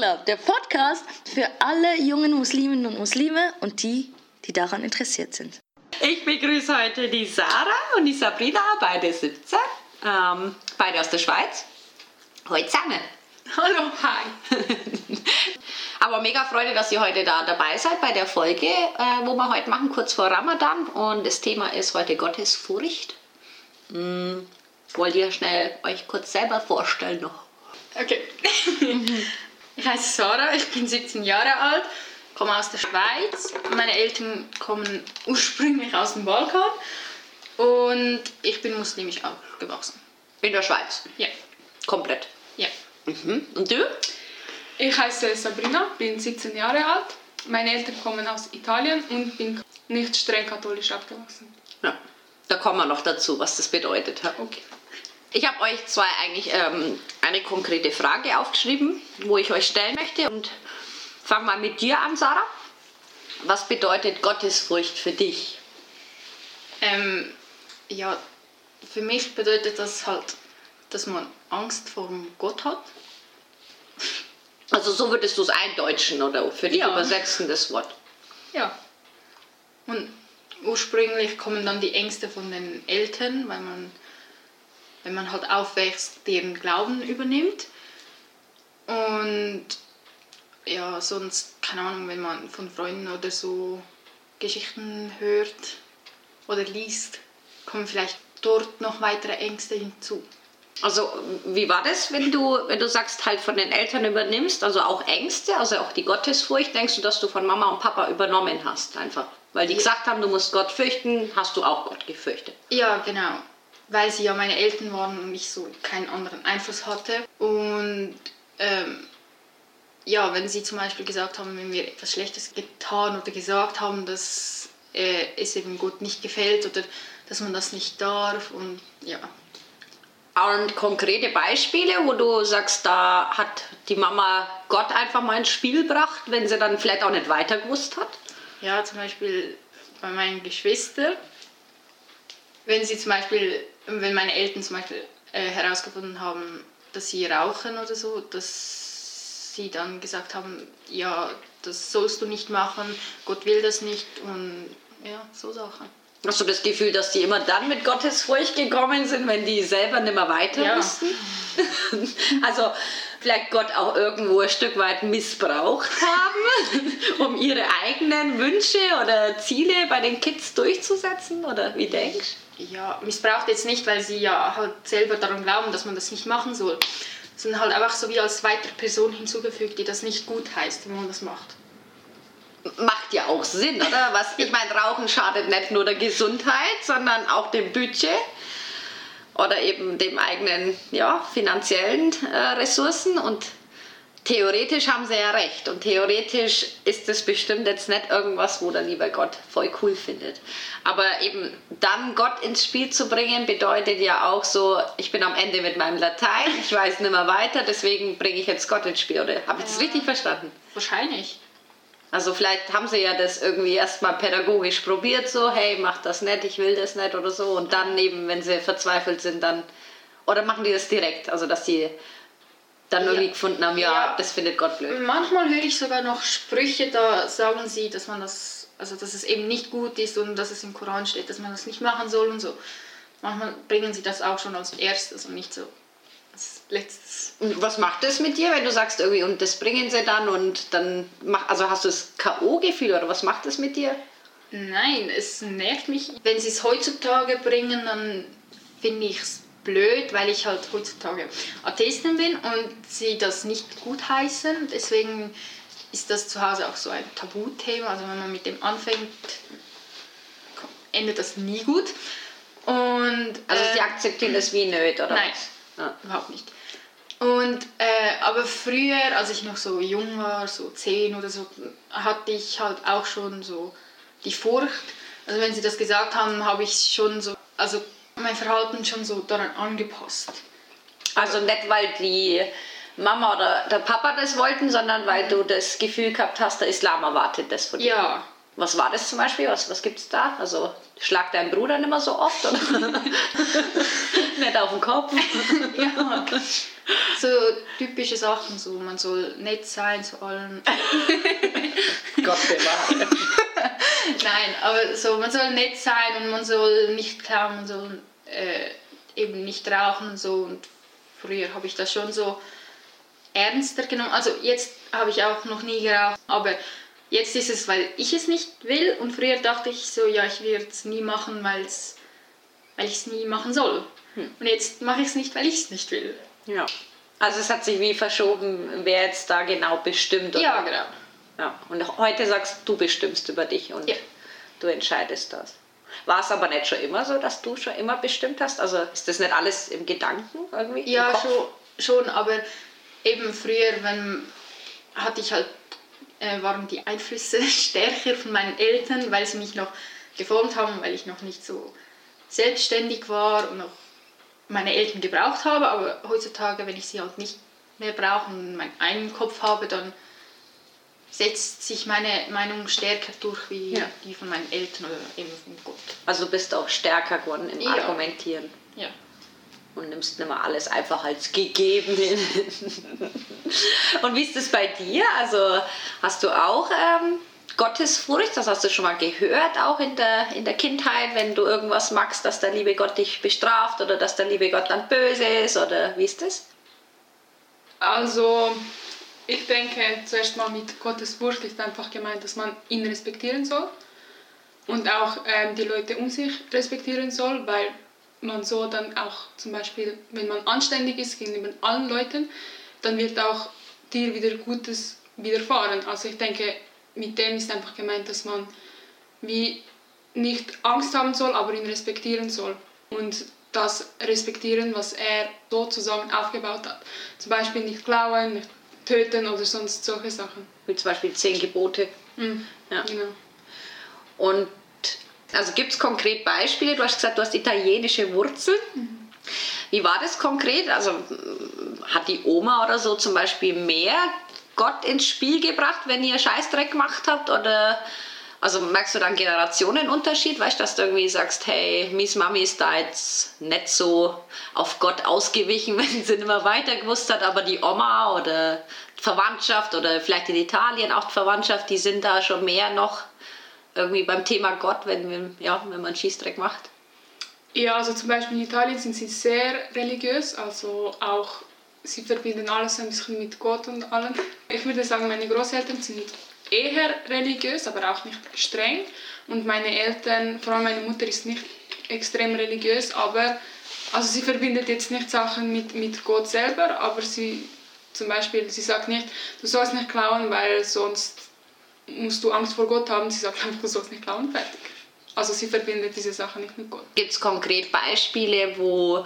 Club, der Podcast für alle jungen Musliminnen und Muslime und die, die daran interessiert sind. Ich begrüße heute die Sarah und die Sabrina, beide 17, ähm, beide aus der Schweiz. Heute zusammen. Hallo, hi. Aber mega Freude, dass ihr heute da dabei seid bei der Folge, äh, wo wir heute machen, kurz vor Ramadan. Und das Thema ist heute Gottesfurcht. Hm, wollt ihr schnell euch kurz selber vorstellen noch? Okay. ich heiße Sarah, ich bin 17 Jahre alt, komme aus der Schweiz. Meine Eltern kommen ursprünglich aus dem Balkan und ich bin muslimisch aufgewachsen. In der Schweiz? Ja. Komplett? Ja. Mhm. Und du? Ich heiße Sabrina, bin 17 Jahre alt. Meine Eltern kommen aus Italien und bin nicht streng katholisch aufgewachsen. Ja, da kommen wir noch dazu, was das bedeutet. Okay. Ich habe euch zwei eigentlich ähm, eine konkrete Frage aufgeschrieben, wo ich euch stellen möchte. Und fang mal mit dir an, Sarah. Was bedeutet Gottesfurcht für dich? Ähm, ja, für mich bedeutet das halt, dass man Angst vor Gott hat. Also so würdest du es eindeutschen oder für dich Ja. übersetzen, das Wort. Ja. Und ursprünglich kommen dann die Ängste von den Eltern, weil man, wenn man halt aufwächst, deren Glauben übernimmt. Und ja, sonst, keine Ahnung, wenn man von Freunden oder so Geschichten hört oder liest, kommen vielleicht dort noch weitere Ängste hinzu. Also wie war das, wenn du, wenn du sagst, halt von den Eltern übernimmst, also auch Ängste, also auch die Gottesfurcht, denkst du, dass du von Mama und Papa übernommen hast einfach? Weil die gesagt haben, du musst Gott fürchten, hast du auch Gott gefürchtet. Ja, genau. Weil sie ja meine Eltern waren und ich so keinen anderen Einfluss hatte. Und ähm, ja, wenn sie zum Beispiel gesagt haben, wenn wir etwas Schlechtes getan oder gesagt haben, dass äh, es eben Gott nicht gefällt oder dass man das nicht darf und ja. Und konkrete Beispiele, wo du sagst, da hat die Mama Gott einfach mal ins Spiel gebracht, wenn sie dann vielleicht auch nicht weiter gewusst hat? Ja, zum Beispiel bei meinen Geschwistern, wenn sie zum Beispiel, wenn meine Eltern zum Beispiel äh, herausgefunden haben, dass sie rauchen oder so, dass sie dann gesagt haben, ja, das sollst du nicht machen, Gott will das nicht und ja, so Sachen. Hast du das Gefühl, dass die immer dann mit Gottesfurcht gekommen sind, wenn die selber nicht mehr weiter Ja. wussten? also vielleicht Gott auch irgendwo ein Stück weit missbraucht haben, um ihre eigenen Wünsche oder Ziele bei den Kids durchzusetzen? Oder wie denkst Ja, missbraucht jetzt nicht, weil sie ja halt selber daran glauben, dass man das nicht machen soll, sondern halt einfach so wie als weitere Person hinzugefügt, die das nicht gut heißt, wenn man das macht. Macht ja auch Sinn, oder? Was, ich meine, Rauchen schadet nicht nur der Gesundheit, sondern auch dem Budget oder eben dem eigenen ja, finanziellen äh, Ressourcen. Und theoretisch haben sie ja recht. Und theoretisch ist es bestimmt jetzt nicht irgendwas, wo der liebe Gott voll cool findet. Aber eben dann Gott ins Spiel zu bringen, bedeutet ja auch so, ich bin am Ende mit meinem Latein, ich weiß nicht mehr weiter, deswegen bringe ich jetzt Gott ins Spiel. Oder habe ich das richtig verstanden? Wahrscheinlich. Also vielleicht haben sie ja das irgendwie erstmal pädagogisch probiert, so, hey, mach das nicht, ich will das nicht oder so. Und dann eben, wenn sie verzweifelt sind, dann. Oder machen die das direkt? Also dass sie dann Ja. irgendwie gefunden haben, ja, Ja. das findet Gott blöd. Manchmal höre ich sogar noch Sprüche, da sagen sie, dass man das, also dass es eben nicht gut ist und dass es im Koran steht, dass man das nicht machen soll und so. Manchmal bringen sie das auch schon als erstes und nicht so als letztes. Und was macht das mit dir, wenn du sagst irgendwie, und das bringen sie dann und dann mach, also hast du das K.O.-Gefühl oder was macht das mit dir? Nein, es nervt mich. Wenn sie es heutzutage bringen, dann finde ich es blöd, weil ich halt heutzutage Atheistin bin und sie das nicht gut heißen. Deswegen ist das zu Hause auch so ein Tabuthema. Also wenn man mit dem anfängt, endet das nie gut. Und, Also äh, sie akzeptieren das wie nöt oder Nein? Ja. überhaupt nicht. Und, äh, aber früher, als ich noch so jung war, so zehn oder so, hatte ich halt auch schon so die Furcht. Also wenn sie das gesagt haben, habe ich schon so, also mein Verhalten schon so daran angepasst. Also nicht, weil die Mama oder der Papa das wollten, sondern weil du das Gefühl gehabt hast, der Islam erwartet das von dir. Ja, Was war das zum Beispiel? Was, was gibt es da? Also schlag deinen Bruder nicht mehr so oft oder nicht auf den Kopf? ja. So typische Sachen, so man soll nett sein zu allen. Gott bewahre. Nein, aber so man soll nett sein und man soll nicht klauen, man soll äh, eben nicht rauchen und so. Und früher habe ich das schon so ernster genommen. Also jetzt habe ich auch noch nie geraucht, aber jetzt ist es, weil ich es nicht will und früher dachte ich so, ja, ich werde es nie machen, weil's, weil ich es nie machen soll. Hm. Und jetzt mache ich es nicht, weil ich es nicht will. Ja. Also es hat sich wie verschoben, wer jetzt da genau bestimmt. Oder? Ja, genau. Ja. Und heute sagst du, bestimmst über dich und Ja. du entscheidest das. War es aber nicht schon immer so, dass du schon immer bestimmt hast? Also ist das nicht alles im Gedanken irgendwie? Ja, schon, schon, aber eben früher, wenn hatte ich halt, äh, waren die Einflüsse stärker von meinen Eltern, weil sie mich noch geformt haben, weil ich noch nicht so selbstständig war und noch meine Eltern gebraucht habe. Aber heutzutage, wenn ich sie halt nicht mehr brauche und meinen eigenen Kopf habe, dann setzt sich meine Meinung stärker durch wie Ja. die von meinen Eltern oder eben von Gott. Also du bist auch stärker geworden im Ja. Argumentieren Ja. und nimmst nicht mehr alles einfach als gegeben hin. und wie ist das bei dir? Also hast du auch ähm, Gottesfurcht? Das hast du schon mal gehört, auch in der, in der Kindheit, wenn du irgendwas magst, dass der liebe Gott dich bestraft oder dass der liebe Gott dann böse ist oder wie ist das? Also, ich denke, zuerst mal mit Gottes Furcht ist einfach gemeint, dass man ihn respektieren soll und auch ähm, die Leute um sich respektieren soll, weil man so dann auch zum Beispiel, wenn man anständig ist gegenüber allen Leuten, dann wird auch dir wieder Gutes widerfahren. Also ich denke, mit dem ist einfach gemeint, dass man wie nicht Angst haben soll, aber ihn respektieren soll. Und das respektieren, was er sozusagen aufgebaut hat. Zum Beispiel nicht klauen, nicht töten oder sonst solche Sachen. Wie zum Beispiel zehn Gebote. Mhm. Ja. Genau. Und also gibt es konkret Beispiele? Du hast gesagt, du hast italienische Wurzeln. Wie war das konkret? Also hat die Oma oder so zum Beispiel mehr Gott ins Spiel gebracht, wenn ihr Scheißdreck gemacht habt? Oder also merkst du dann Generationenunterschied? Weißt du, dass du irgendwie sagst, hey, Miss Mami ist da jetzt nicht so auf Gott ausgewichen, wenn sie nicht mehr weiter gewusst hat, aber die Oma oder Verwandtschaft oder vielleicht in Italien auch die Verwandtschaft, die sind da schon mehr noch irgendwie beim Thema Gott, wenn, ja, wenn man Schießdreck macht. Ja, also zum Beispiel in Italien sind sie sehr religiös, also auch sie verbinden alles ein bisschen mit Gott und allem. Ich würde sagen, meine Großeltern sind eher religiös, aber auch nicht streng. Und meine Eltern, vor allem meine Mutter ist nicht extrem religiös, aber also sie verbindet jetzt nicht Sachen mit, mit Gott selber, aber sie zum Beispiel, sie sagt nicht, du sollst nicht klauen, weil sonst musst du Angst vor Gott haben. Sie sagt einfach, du sollst nicht klauen, fertig. Also sie verbindet diese Sachen nicht mit Gott. Gibt es konkret Beispiele, wo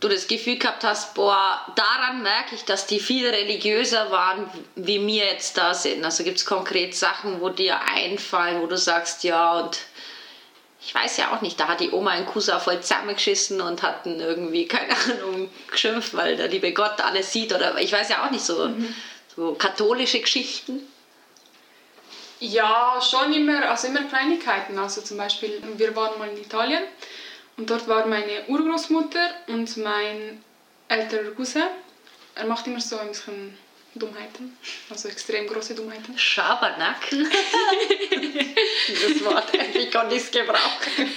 du das Gefühl gehabt hast, boah, daran merke ich, dass die viel religiöser waren, wie wir jetzt da sind? Also gibt es konkret Sachen, wo dir einfallen, wo du sagst, ja, und ich weiß ja auch nicht, da hat die Oma in Kusa voll zusammengeschissen und hat irgendwie, keine Ahnung, geschimpft, weil der liebe Gott alles sieht oder ich weiß ja auch nicht, so, so katholische Geschichten. Ja, schon immer, also immer Kleinigkeiten. Also zum Beispiel, wir waren mal in Italien und dort war meine Urgroßmutter und mein älterer Cousin. Er macht immer so ein bisschen Dummheiten, also extrem große Dummheiten. Schabernack. Dieses Wort, ich es gebrauchen.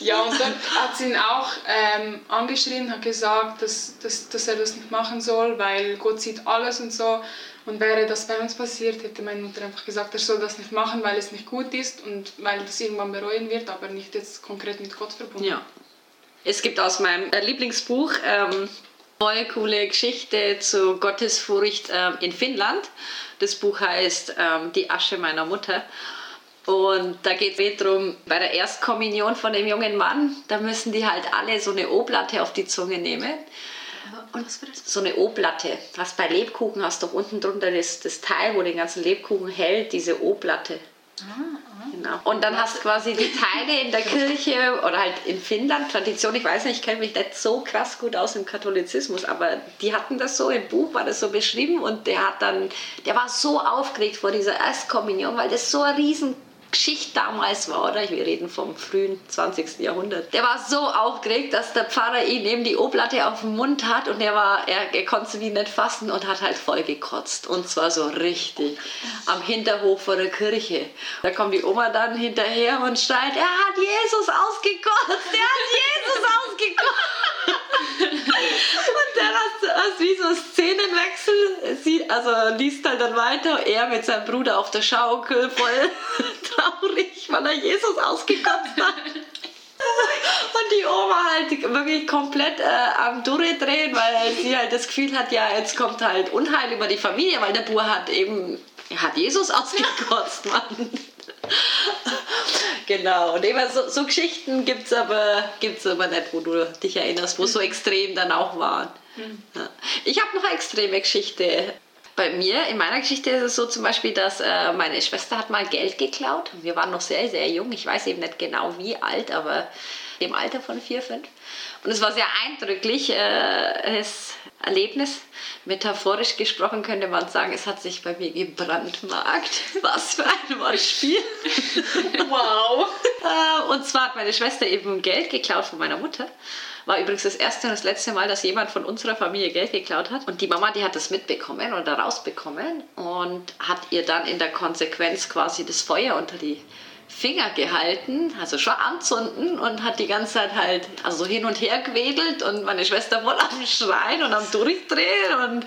Ja, und dort hat sie ihn auch ähm, angeschrien, hat gesagt, dass, dass, dass er das nicht machen soll, weil Gott sieht alles und so. Und wäre das bei uns passiert, hätte meine Mutter einfach gesagt, er soll das nicht machen, weil es nicht gut ist und weil das irgendwann bereuen wird, aber nicht jetzt konkret mit Gott verbunden. Ja. Es gibt aus meinem äh, Lieblingsbuch ähm, voll coole Geschichte zu Gottesfurcht ähm, in Finnland. Das Buch heißt ähm, Die Asche meiner Mutter. Und da geht es darum, bei der Erstkommunion von dem jungen Mann, da müssen die halt alle so eine O-Platte auf die Zunge nehmen. Und was war das? So eine O-Platte. Hast bei Lebkuchen hast doch unten drunter das, das Teil, wo den ganzen Lebkuchen hält, diese O-Platte. Genau. Und dann hast du quasi die Teile in der Kirche oder halt in Finnland, Tradition, ich weiß nicht, ich kenne mich nicht so krass gut aus im Katholizismus, aber die hatten das so, im Buch war das so beschrieben und der hat dann, der war so aufgeregt vor dieser Erstkommunion, weil das so ein riesen Geschichte damals war, oder? Wir reden vom frühen 20. Jahrhundert. Der war so aufgeregt, dass der Pfarrer ihn eben die Oblate auf dem Mund hat und er war, er, er konnte sie nicht fassen und hat halt voll gekotzt. Und zwar so richtig. Am Hinterhof vor der Kirche. Da kommt die Oma dann hinterher und schreit, er hat Jesus ausgekotzt, er hat Jesus ausgekotzt. und der hat, hat wie so Szenenwechsel. Sie, also liest halt dann weiter, er mit seinem Bruder auf der Schaukel voll traurig, weil er Jesus ausgekotzt hat. Und die Oma halt wirklich komplett äh, am Durchdrehen, weil sie halt das Gefühl hat, ja, jetzt kommt halt Unheil über die Familie, weil der Bur hat eben, hat Jesus ausgekotzt, Mann. genau, und eben so, so Geschichten gibt es aber, gibt's aber nicht, wo du dich erinnerst, wo so extrem dann auch waren. Hm. Ja. Ich habe noch eine extreme Geschichte bei mir, in meiner Geschichte ist es so zum Beispiel, dass äh, meine Schwester hat mal Geld geklaut. Wir waren noch sehr, sehr jung. Ich weiß eben nicht genau wie alt, aber im Alter von vier, fünf. Und es war sehr eindrücklich, äh, das Erlebnis. Metaphorisch gesprochen könnte man sagen, es hat sich bei mir gebrandmarkt. Was für ein Wortspiel. wow. Äh, und zwar hat meine Schwester eben Geld geklaut von meiner Mutter. War übrigens das erste und das letzte Mal, dass jemand von unserer Familie Geld geklaut hat. Und die Mama, die hat das mitbekommen oder rausbekommen und hat ihr dann in der Konsequenz quasi das Feuer unter die Finger gehalten, also schon anzünden und hat die ganze Zeit halt also so hin und her gewedelt und meine Schwester wohl am Schreien und am Durchdrehen und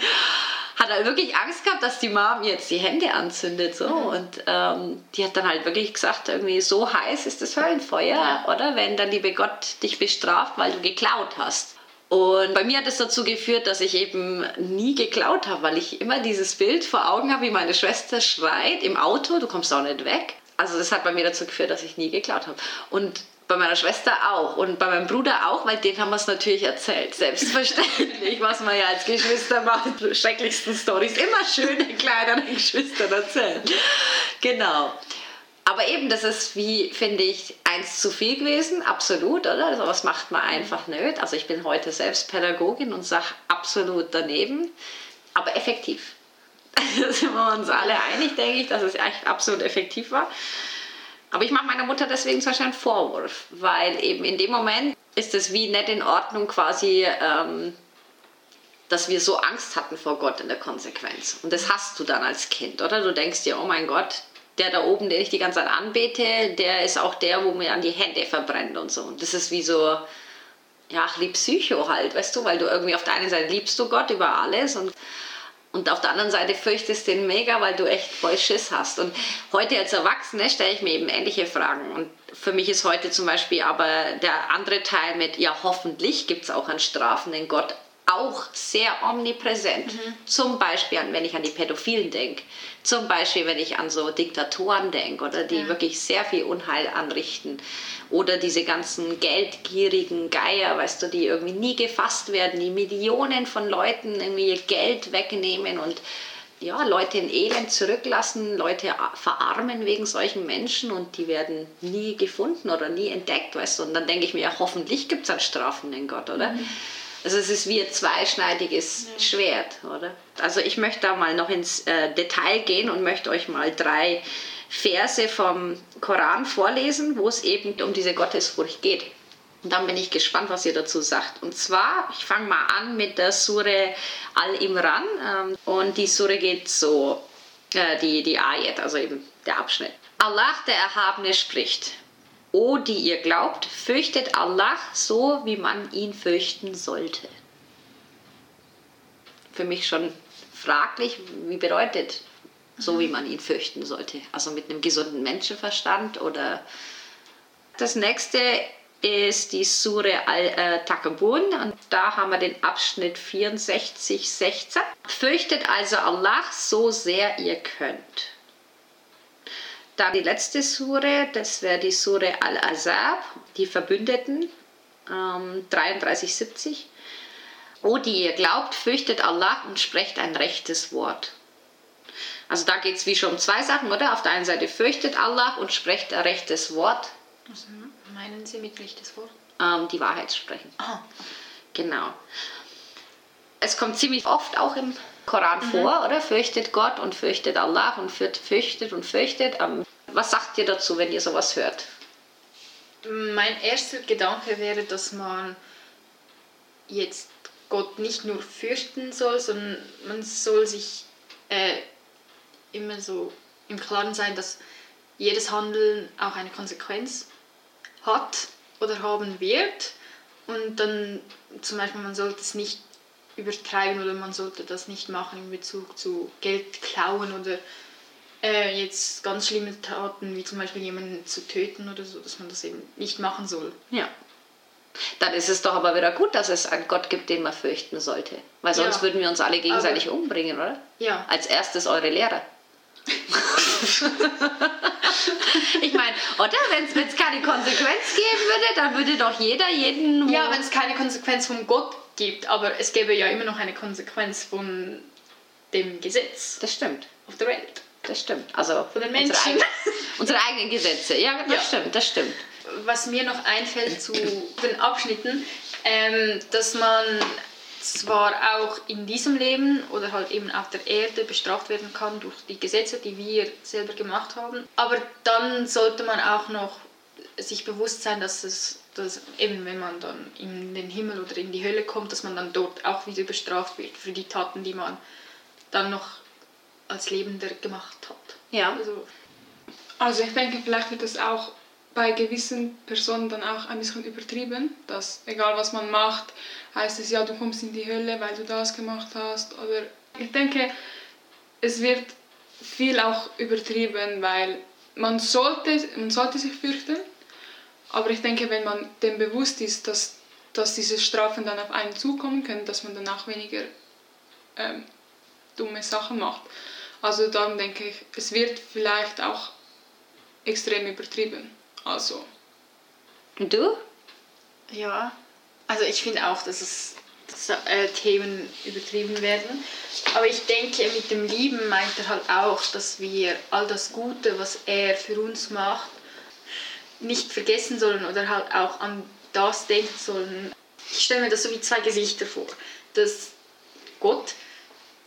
hat halt wirklich Angst gehabt, dass die Mom jetzt die Hände anzündet. So. Mhm. Und ähm, die hat dann halt wirklich gesagt, irgendwie so heiß ist das Höllenfeuer, oder? Wenn der liebe Gott dich bestraft, weil du geklaut hast. Und bei mir hat es dazu geführt, dass ich eben nie geklaut habe, weil ich immer dieses Bild vor Augen habe, wie meine Schwester schreit im Auto, du kommst auch nicht weg. Also das hat bei mir dazu geführt, dass ich nie geklaut habe. Und bei meiner Schwester auch und bei meinem Bruder auch, weil denen haben wir es natürlich erzählt. Selbstverständlich, was man ja als Geschwister macht. Schrecklichsten Stories. Immer schöne kleineren Geschwistern erzählen. Genau. Aber eben, das ist wie, finde ich, eins zu viel gewesen, absolut, oder? Also was macht man einfach nicht. Also ich bin heute selbst Pädagogin und sage absolut daneben, aber effektiv. Da sind wir uns alle einig, denke ich, dass es echt absolut effektiv war. Aber ich mache meiner Mutter deswegen zum Beispiel einen Vorwurf, weil eben in dem Moment ist es wie nicht in Ordnung quasi, ähm, dass wir so Angst hatten vor Gott in der Konsequenz. Und das hast du dann als Kind, oder? Du denkst dir, oh mein Gott, der da oben, den ich die ganze Zeit anbete, der ist auch der, wo mir an die Hände verbrennt und so. Und das ist wie so, ja, lieb Psycho halt, weißt du, weil du irgendwie auf der einen Seite liebst du Gott über alles und und auf der anderen Seite fürchtest du den mega, weil du echt voll Schiss hast. Und heute als Erwachsene stelle ich mir eben ähnliche Fragen. Und für mich ist heute zum Beispiel aber der andere Teil mit, ja, hoffentlich gibt es auch einen strafenden Gott auch sehr omnipräsent. Mhm. Zum Beispiel, wenn ich an die Pädophilen denke, zum Beispiel, wenn ich an so Diktatoren denke oder die ja. wirklich sehr viel Unheil anrichten oder diese ganzen geldgierigen Geier, weißt du, die irgendwie nie gefasst werden, die Millionen von Leuten irgendwie ihr Geld wegnehmen und ja, Leute in Elend zurücklassen, Leute verarmen wegen solchen Menschen und die werden nie gefunden oder nie entdeckt, weißt du. Und dann denke ich mir, ja, hoffentlich gibt es einen strafenden Gott, oder? Mhm. Also es ist wie ein zweischneidiges ja. Schwert, oder? Also ich möchte da mal noch ins äh, Detail gehen und möchte euch mal drei Verse vom Koran vorlesen, wo es eben um diese Gottesfurcht geht. Und dann bin ich gespannt, was ihr dazu sagt. Und zwar, ich fange mal an mit der Sure Al-Imran. Ähm, und die Sure geht so, äh, die, die Ayat, also eben der Abschnitt. Allah, der Erhabene, spricht. O, die ihr glaubt, fürchtet Allah so, wie man ihn fürchten sollte. Für mich schon fraglich, wie bedeutet so, wie man ihn fürchten sollte. Also mit einem gesunden Menschenverstand oder. Das nächste ist die Sure Al-Takabun und da haben wir den Abschnitt 64, 16. Fürchtet also Allah so sehr ihr könnt. Dann die letzte Sure, das wäre die Sure Al-Azab, die Verbündeten, ähm, 33, O, die ihr glaubt, fürchtet Allah und sprecht ein rechtes Wort. Also da geht es wie schon um zwei Sachen, oder? Auf der einen Seite fürchtet Allah und spricht ein rechtes Wort. Was meinen Sie mit rechtes Wort? Ähm, die Wahrheit sprechen. Ah. Genau. Es kommt ziemlich oft auch im Koran mhm. vor, oder? Fürchtet Gott und fürchtet Allah und fürchtet und fürchtet. Ähm, was sagt ihr dazu, wenn ihr sowas hört? Mein erster Gedanke wäre, dass man jetzt Gott nicht nur fürchten soll, sondern man soll sich äh, immer so im Klaren sein, dass jedes Handeln auch eine Konsequenz hat oder haben wird. Und dann zum Beispiel, man sollte es nicht übertreiben oder man sollte das nicht machen in Bezug zu Geld klauen oder äh, jetzt ganz schlimme Taten, wie zum Beispiel jemanden zu töten oder so, dass man das eben nicht machen soll. Ja. Dann ist es doch aber wieder gut, dass es einen Gott gibt, den man fürchten sollte. Weil sonst Ja. würden wir uns alle gegenseitig Aber- umbringen, oder? Ja. Als erstes eure Lehrer. ich meine, oder? Wenn es keine Konsequenz geben würde, dann würde doch jeder jeden. Ja, wenn es keine Konsequenz von Gott gibt, aber es gäbe ja immer noch eine Konsequenz von dem Gesetz das stimmt. auf der Welt. Das stimmt. Also Von den Unsere, Menschen. eigenen, unsere eigenen Gesetze. Ja, das Ja. stimmt, das stimmt. Was mir noch einfällt zu den Abschnitten, ähm, dass man zwar auch in diesem Leben oder halt eben auf der Erde bestraft werden kann durch die Gesetze, die wir selber gemacht haben, aber dann sollte man auch noch sich bewusst sein, dass es dass eben wenn man dann in den Himmel oder in die Hölle kommt, dass man dann dort auch wieder bestraft wird für die Taten, die man dann noch als Lebender gemacht hat. Ja. Also, Also ich denke, vielleicht wird das auch bei gewissen Personen dann auch ein bisschen übertrieben, dass egal was man macht, heißt es ja, du kommst in die Hölle, weil du das gemacht hast. Oder ich denke, es wird viel auch übertrieben, weil man sollte, man sollte sich fürchten, aber ich denke, wenn man dem bewusst ist, dass, dass diese Strafen dann auf einen zukommen können, dass man dann auch weniger ähm, dumme Sachen macht. Also dann denke ich, es wird vielleicht auch extrem übertrieben. Also, Und du? Ja, also ich finde auch, dass es dass, äh, Themen übertrieben werden. Aber ich denke, mit dem Lieben meint er halt auch, dass wir all das Gute, was er für uns macht, nicht vergessen sollen oder halt auch an das denken sollen. Ich stelle mir das so wie zwei Gesichter vor. Dass Gott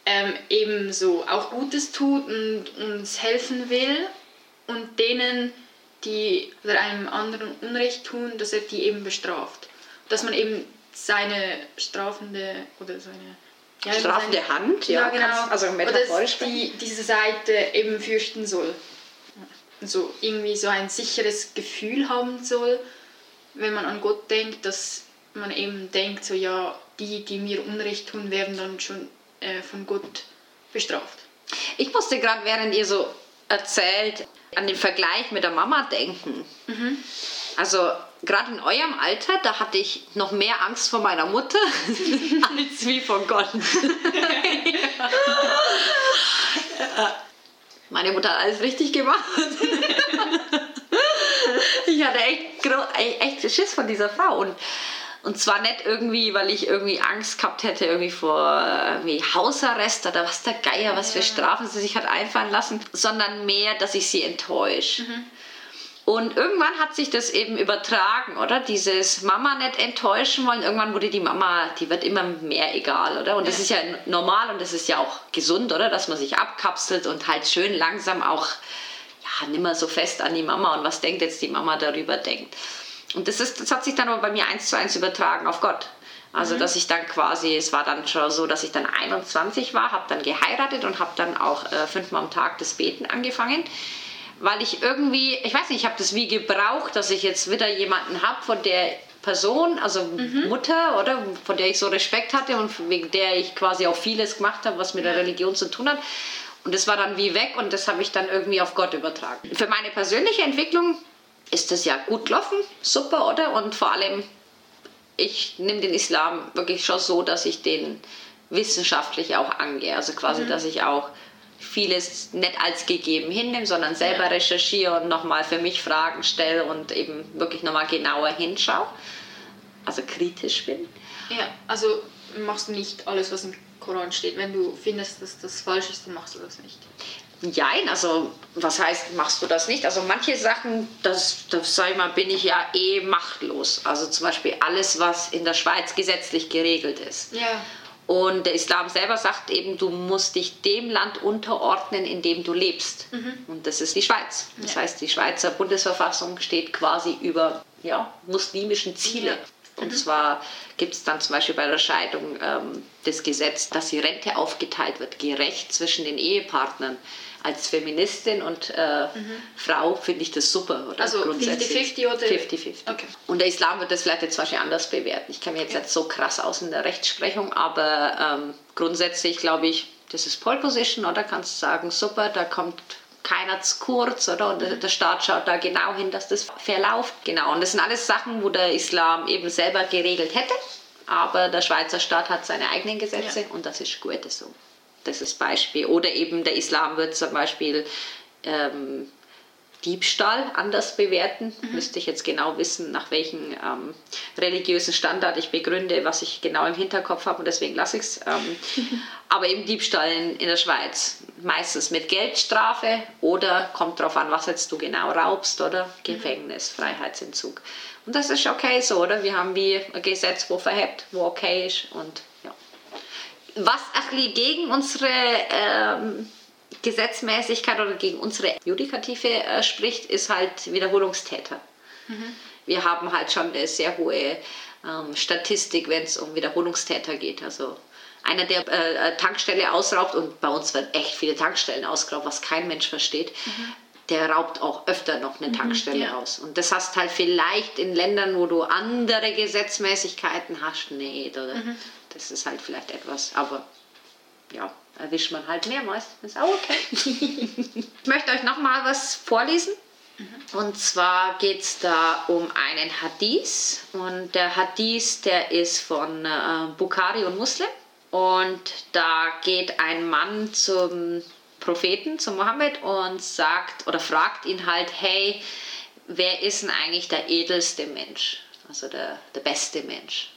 ähm, eben so auch Gutes tut und uns helfen will und denen, die oder einem anderen Unrecht tun, dass er die eben bestraft. Dass man eben seine strafende oder seine ja, Strafende seine- Hand, ja, ja genau, also metaphorisch oder die, diese Seite eben fürchten soll. So irgendwie so ein sicheres Gefühl haben soll, wenn man an Gott denkt, dass man eben denkt, so ja, die, die mir Unrecht tun, werden dann schon äh, von Gott bestraft. Ich musste gerade, während ihr so erzählt, an den Vergleich mit der Mama denken. Also gerade in eurem Alter, da hatte ich noch mehr Angst vor meiner Mutter als wie von Gott. Meine Mutter hat alles richtig gemacht. ich hatte echt, gro- echt Schiss von dieser Frau. Und, und zwar nicht irgendwie, weil ich irgendwie Angst gehabt hätte irgendwie vor irgendwie Hausarrest oder was der Geier, was für Strafen sie sich hat einfallen lassen, sondern mehr, dass ich sie enttäusche. Und irgendwann hat sich das eben übertragen, oder? Dieses Mama nicht enttäuschen wollen. Irgendwann wurde die Mama, die wird immer mehr egal, oder? Und das ist ja normal und das ist ja auch gesund, oder? Dass man sich abkapselt und halt schön langsam auch, ja, nimmer so fest an die Mama und was denkt jetzt die Mama darüber denkt. Und das, ist, das hat sich dann aber bei mir eins zu eins übertragen auf Gott. Also, dass ich dann quasi, es war dann schon so, dass ich dann 21 war, habe dann geheiratet und habe dann auch äh, fünfmal am Tag das Beten angefangen weil ich irgendwie, ich weiß nicht, ich habe das wie gebraucht, dass ich jetzt wieder jemanden habe von der Person, also Mutter, oder von der ich so Respekt hatte und wegen der ich quasi auch vieles gemacht habe, was mit der Religion zu tun hat. Und das war dann wie weg und das habe ich dann irgendwie auf Gott übertragen. Für meine persönliche Entwicklung ist das ja gut gelaufen, super, oder? Und vor allem, ich nehme den Islam wirklich schon so, dass ich den wissenschaftlich auch angehe. Also quasi, dass ich auch vieles nicht als gegeben hinnehme, sondern selber recherchiere und nochmal für mich Fragen stelle und eben wirklich nochmal genauer hinschaue. Also kritisch bin. Ja, also machst du nicht alles, was im Koran steht. Wenn du findest, dass das falsch ist, dann machst du das nicht. Jein, also was heißt, machst du das nicht? Also manche Sachen, das, das sag ich mal, bin ich ja eh machtlos. Also zum Beispiel alles, was in der Schweiz gesetzlich geregelt ist. Ja. Und der Islam selber sagt eben, du musst dich dem Land unterordnen, in dem du lebst. Und das ist die Schweiz. Das Ja. heißt, die Schweizer Bundesverfassung steht quasi über ja, muslimischen Ziele. Ja. Und zwar gibt es dann zum Beispiel bei der Scheidung ähm, das Gesetz, dass die Rente aufgeteilt wird, gerecht zwischen den Ehepartnern. Als Feministin und äh, Frau finde ich das super. Oder? Mhm. Also Grundsätzlich. 50-50 oder? 50-50. Okay. Und der Islam wird das vielleicht jetzt Beispiel anders bewerten. Ich kenne mich jetzt nicht so krass aus in der Rechtsprechung, aber ähm, grundsätzlich glaube ich, das ist Pole Position, oder? Kannst du sagen, super, da kommt keiner zu kurz, oder? Und der, der Staat schaut da genau hin, dass das verläuft. Genau. Und das sind alles Sachen, wo der Islam eben selber geregelt hätte. Aber der Schweizer Staat hat seine eigenen Gesetze Ja. und das ist gut so. Das ist Beispiel. Oder eben der Islam wird zum Beispiel ähm, Diebstahl anders bewerten. Müsste ich jetzt genau wissen, nach welchem ähm, religiösen Standard ich begründe, was ich genau im Hinterkopf habe und deswegen lasse ich es. Ähm, aber eben Diebstahl in, in der Schweiz. Meistens mit Geldstrafe oder kommt darauf an, was jetzt du genau raubst oder Gefängnis, Freiheitsentzug. Und das ist okay so, oder? Wir haben wie ein Gesetz, wo verhebt, wo okay ist und. Was bisschen gegen unsere ähm, Gesetzmäßigkeit oder gegen unsere Judikative äh, spricht, ist halt Wiederholungstäter. Wir haben halt schon eine sehr hohe ähm, Statistik, wenn es um Wiederholungstäter geht. Also einer, der äh, Tankstelle ausraubt, und bei uns werden echt viele Tankstellen ausgeraubt, was kein Mensch versteht, der raubt auch öfter noch eine Tankstelle ja. aus. Und das hast halt vielleicht in Ländern, wo du andere Gesetzmäßigkeiten hast, nicht, oder? Das ist halt vielleicht etwas, aber ja, erwischt man halt mehrmals. Ist auch okay. ich möchte euch noch mal was vorlesen. Und zwar geht es da um einen Hadith. Und der Hadith, der ist von äh, Bukhari und Muslim. Und da geht ein Mann zum Propheten, zu Mohammed, und sagt oder fragt ihn halt, hey, wer ist denn eigentlich der edelste Mensch? Also der, der beste Mensch.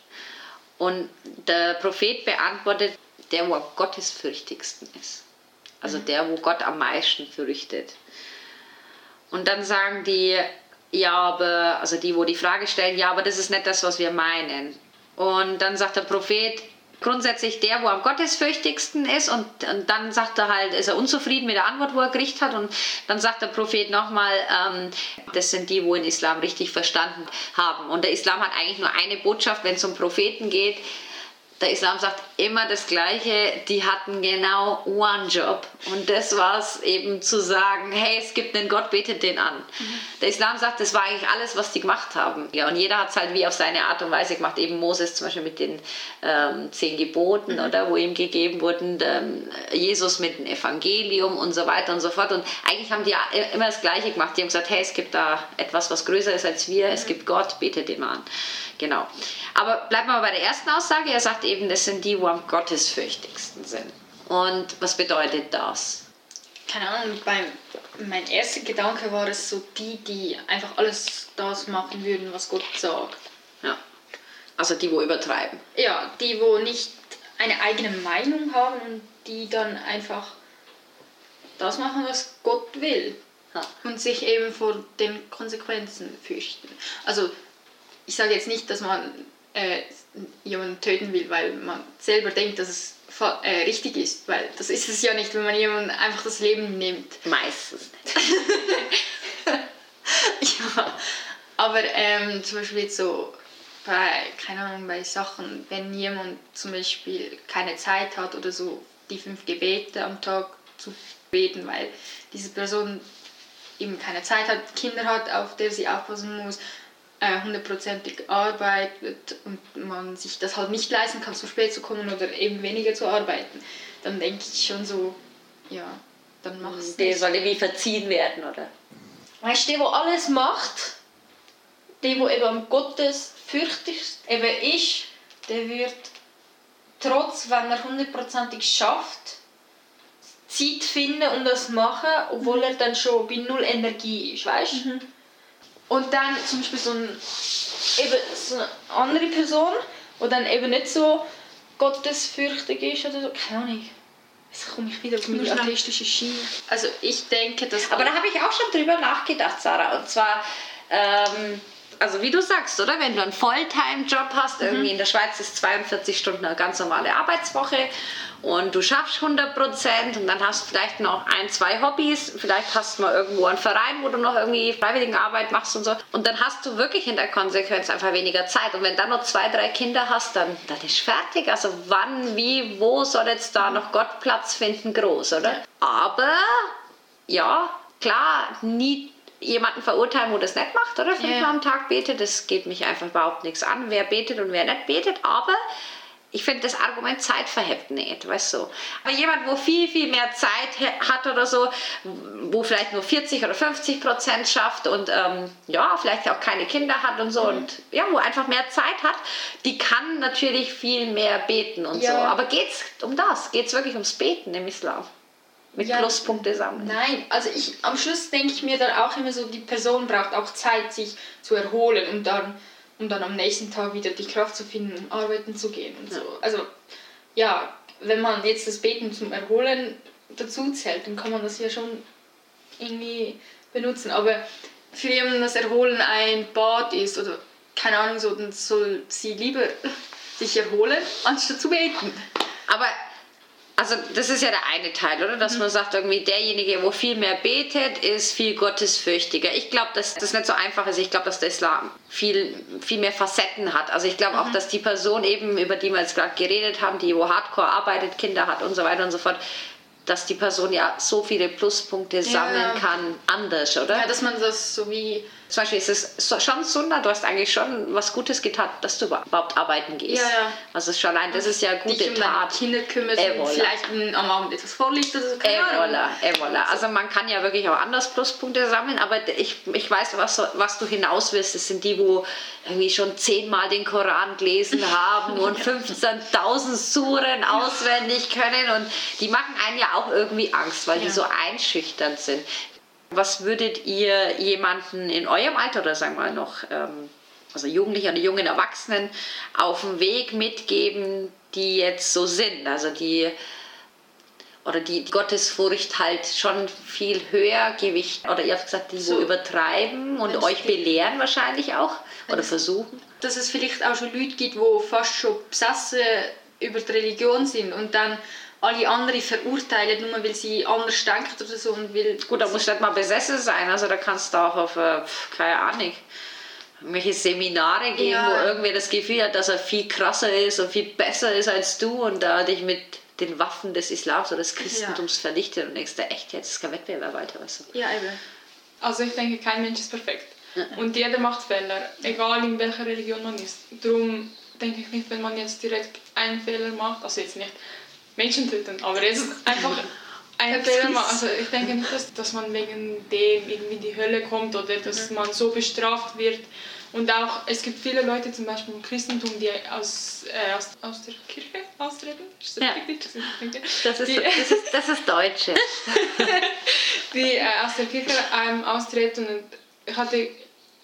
Und der Prophet beantwortet, der, wo am gottesfürchtigsten ist. Also der, wo Gott am meisten fürchtet. Und dann sagen die, ja, aber, also die, wo die Frage stellen, ja, aber das ist nicht das, was wir meinen. Und dann sagt der Prophet, grundsätzlich der, wo am gottesfürchtigsten ist. Und, und dann sagt er halt, ist er unzufrieden mit der Antwort, wo er gekriegt hat. Und dann sagt der Prophet nochmal, ähm, das sind die, wo den Islam richtig verstanden haben. Und der Islam hat eigentlich nur eine Botschaft, wenn es um Propheten geht, der Islam sagt immer das Gleiche, die hatten genau one Job. Und das war es eben zu sagen, hey, es gibt einen Gott, betet den an. Der Islam sagt, das war eigentlich alles, was die gemacht haben. Ja, und jeder hat es halt wie auf seine Art und Weise gemacht. Eben Moses zum Beispiel mit den ähm, zehn Geboten, oder, wo ihm gegeben wurden, ähm, Jesus mit dem Evangelium und so weiter und so fort. Und eigentlich haben die immer das Gleiche gemacht. Die haben gesagt, hey, es gibt da etwas, was größer ist als wir. Es gibt Gott, betet den an. Genau. Aber bleiben wir mal bei der ersten Aussage. Er sagt eben, das sind die, wo am gottesfürchtigsten sind. Und was bedeutet das? Keine Ahnung, beim, mein erster Gedanke war es so die, die einfach alles das machen würden, was Gott sagt. Ja. Also die, wo übertreiben. Ja, die, wo nicht eine eigene Meinung haben und die dann einfach das machen, was Gott will. Ja. Und sich eben vor den Konsequenzen fürchten. Also, ich sage jetzt nicht, dass man äh, jemanden töten will, weil man selber denkt, dass es äh, richtig ist, weil das ist es ja nicht, wenn man jemandem einfach das Leben nimmt. Meistens nicht. Ja, aber ähm, zum Beispiel jetzt so bei, keine Ahnung, bei Sachen, wenn jemand zum Beispiel keine Zeit hat oder so, die fünf Gebete am Tag zu beten, weil diese Person eben keine Zeit hat, Kinder hat, auf der sie aufpassen muss, äh, hundertprozentig arbeitet und man sich das halt nicht leisten kann, zu spät zu kommen oder eben weniger zu arbeiten, dann denke ich schon so, ja, dann mach's Der nicht. soll irgendwie verziehen werden, oder? Weißt du, der, der alles macht, der, der eben am gottesfürchtigst eben ist, der wird trotz, wenn er hundertprozentig schafft, Zeit finden und das machen, obwohl er dann schon bei null Energie ist, weißt du? Und dann zum Beispiel so, ein, eben so eine andere Person, die dann eben nicht so gottesfürchtig ist oder so, keine Ahnung. Jetzt komme ich wieder auf meine atheistische Schiene. Also ich denke, dass... Aber da habe ich auch schon drüber nachgedacht, Sarah. Und zwar, ähm, also wie du sagst, oder? Wenn du einen Volltime-Job hast, irgendwie in der Schweiz ist 42 Stunden eine ganz normale Arbeitswoche und du schaffst 100 Prozent und dann hast du vielleicht noch ein, zwei Hobbys, vielleicht hast du mal irgendwo einen Verein, wo du noch irgendwie Freiwilligenarbeit machst und so und dann hast du wirklich in der Konsequenz einfach weniger Zeit und wenn dann noch zwei, drei Kinder hast, dann, dann ist fertig. Also wann, wie, wo soll jetzt da noch Gott Platz finden, groß, oder? Aber ja, klar, nie jemanden verurteilen, wo das nicht macht, oder? Fünfmal Ja. am Tag betet, das geht mich einfach überhaupt nichts an, wer betet und wer nicht betet, aber ich finde das Argument Zeit verhebt nicht, weißt du. Aber jemand, wo viel, viel mehr Zeit hat oder so, wo vielleicht nur 40 oder 50 Prozent schafft und ähm, ja, vielleicht auch keine Kinder hat und so und ja, wo einfach mehr Zeit hat, die kann natürlich viel mehr beten und Ja. so. Aber geht's um das? Geht's wirklich ums Beten im Islam? Mit Ja. Pluspunkte sammeln? Nein, also ich am Schluss denke ich mir dann auch immer so, die Person braucht auch Zeit, sich zu erholen und dann, um dann am nächsten Tag wieder die Kraft zu finden, um arbeiten zu gehen und so. Also ja, wenn man jetzt das Beten zum Erholen dazu zählt, dann kann man das ja schon irgendwie benutzen. Aber für jemanden das Erholen ein Bad ist oder keine Ahnung so, dann soll sie lieber sich erholen, anstatt zu beten. Aber also das ist ja der eine Teil, oder? Dass man sagt, irgendwie derjenige, wo viel mehr betet, ist viel gottesfürchtiger. Ich glaube, dass das nicht so einfach ist. Ich glaube, dass der Islam viel, viel mehr Facetten hat. Also ich glaube auch, dass die Person eben, über die wir jetzt gerade geredet haben, die wo Hardcore arbeitet, Kinder hat und so weiter und so fort, dass die Person ja so viele Pluspunkte sammeln kann, anders, oder? Ja, dass man das so wie Zum Beispiel ist es schon Sunnah, du hast eigentlich schon was Gutes getan, dass du überhaupt arbeiten gehst. Ja, ja. Also schon allein, das ist ja dich gute um deine Tat. Kinder kümmerst Eh, und voilà. vielleicht am Abend etwas vorliest oder so. Ahnung. voilà, eh voilà. Also man kann ja wirklich auch anders Pluspunkte sammeln, aber ich, ich weiß, was, was du hinaus willst. Das sind die, wo irgendwie schon zehnmal den Koran gelesen haben und 15.000 Suren auswendig können und die machen einen ja auch irgendwie Angst, weil die Ja. so einschüchternd sind. Was würdet ihr jemanden in eurem Alter oder sagen wir mal noch, ähm, also Jugendliche oder jungen Erwachsenen auf dem Weg mitgeben, die jetzt so sind, also die oder die Gottesfurcht halt schon viel höher Gewicht oder ihr habt gesagt, die so, So. übertreiben und euch belehren wahrscheinlich auch oder versuchen. Dass es vielleicht auch schon Leute gibt, die fast schon besessen über die Religion sind und dann alle anderen verurteilen, nur weil sie anders denken oder so. Und weil Gut, da muss nicht mal besessen sein, also da kannst du auch auf, äh, keine Ahnung, irgendwelche Seminare gehen, Ja. wo irgendwer das Gefühl hat, dass er viel krasser ist und viel besser ist als du und da dich mit den Waffen des Islams oder des Christentums vernichtet und denkst, du, echt, jetzt ist kein Wettbewerb weiter, weißt du. Ja, eben. Also ich denke, kein Mensch ist perfekt. Und jeder macht Fehler, egal in welcher Religion man ist. Darum denke ich nicht, wenn man jetzt direkt einen Fehler macht, also jetzt nicht Menschen töten, aber jetzt einfach macht. ist- Also ich denke nicht, dass, dass man wegen dem irgendwie in die Hölle kommt oder dass man so bestraft wird. Und auch, es gibt viele Leute, zum Beispiel im Christentum, die aus, äh, aus, aus der Kirche austreten. Ist das Ja. richtig? Das ist, denke, Das ist, die, das ist, das ist Deutsche. die äh, aus der Kirche ähm, austreten. Und ich hatte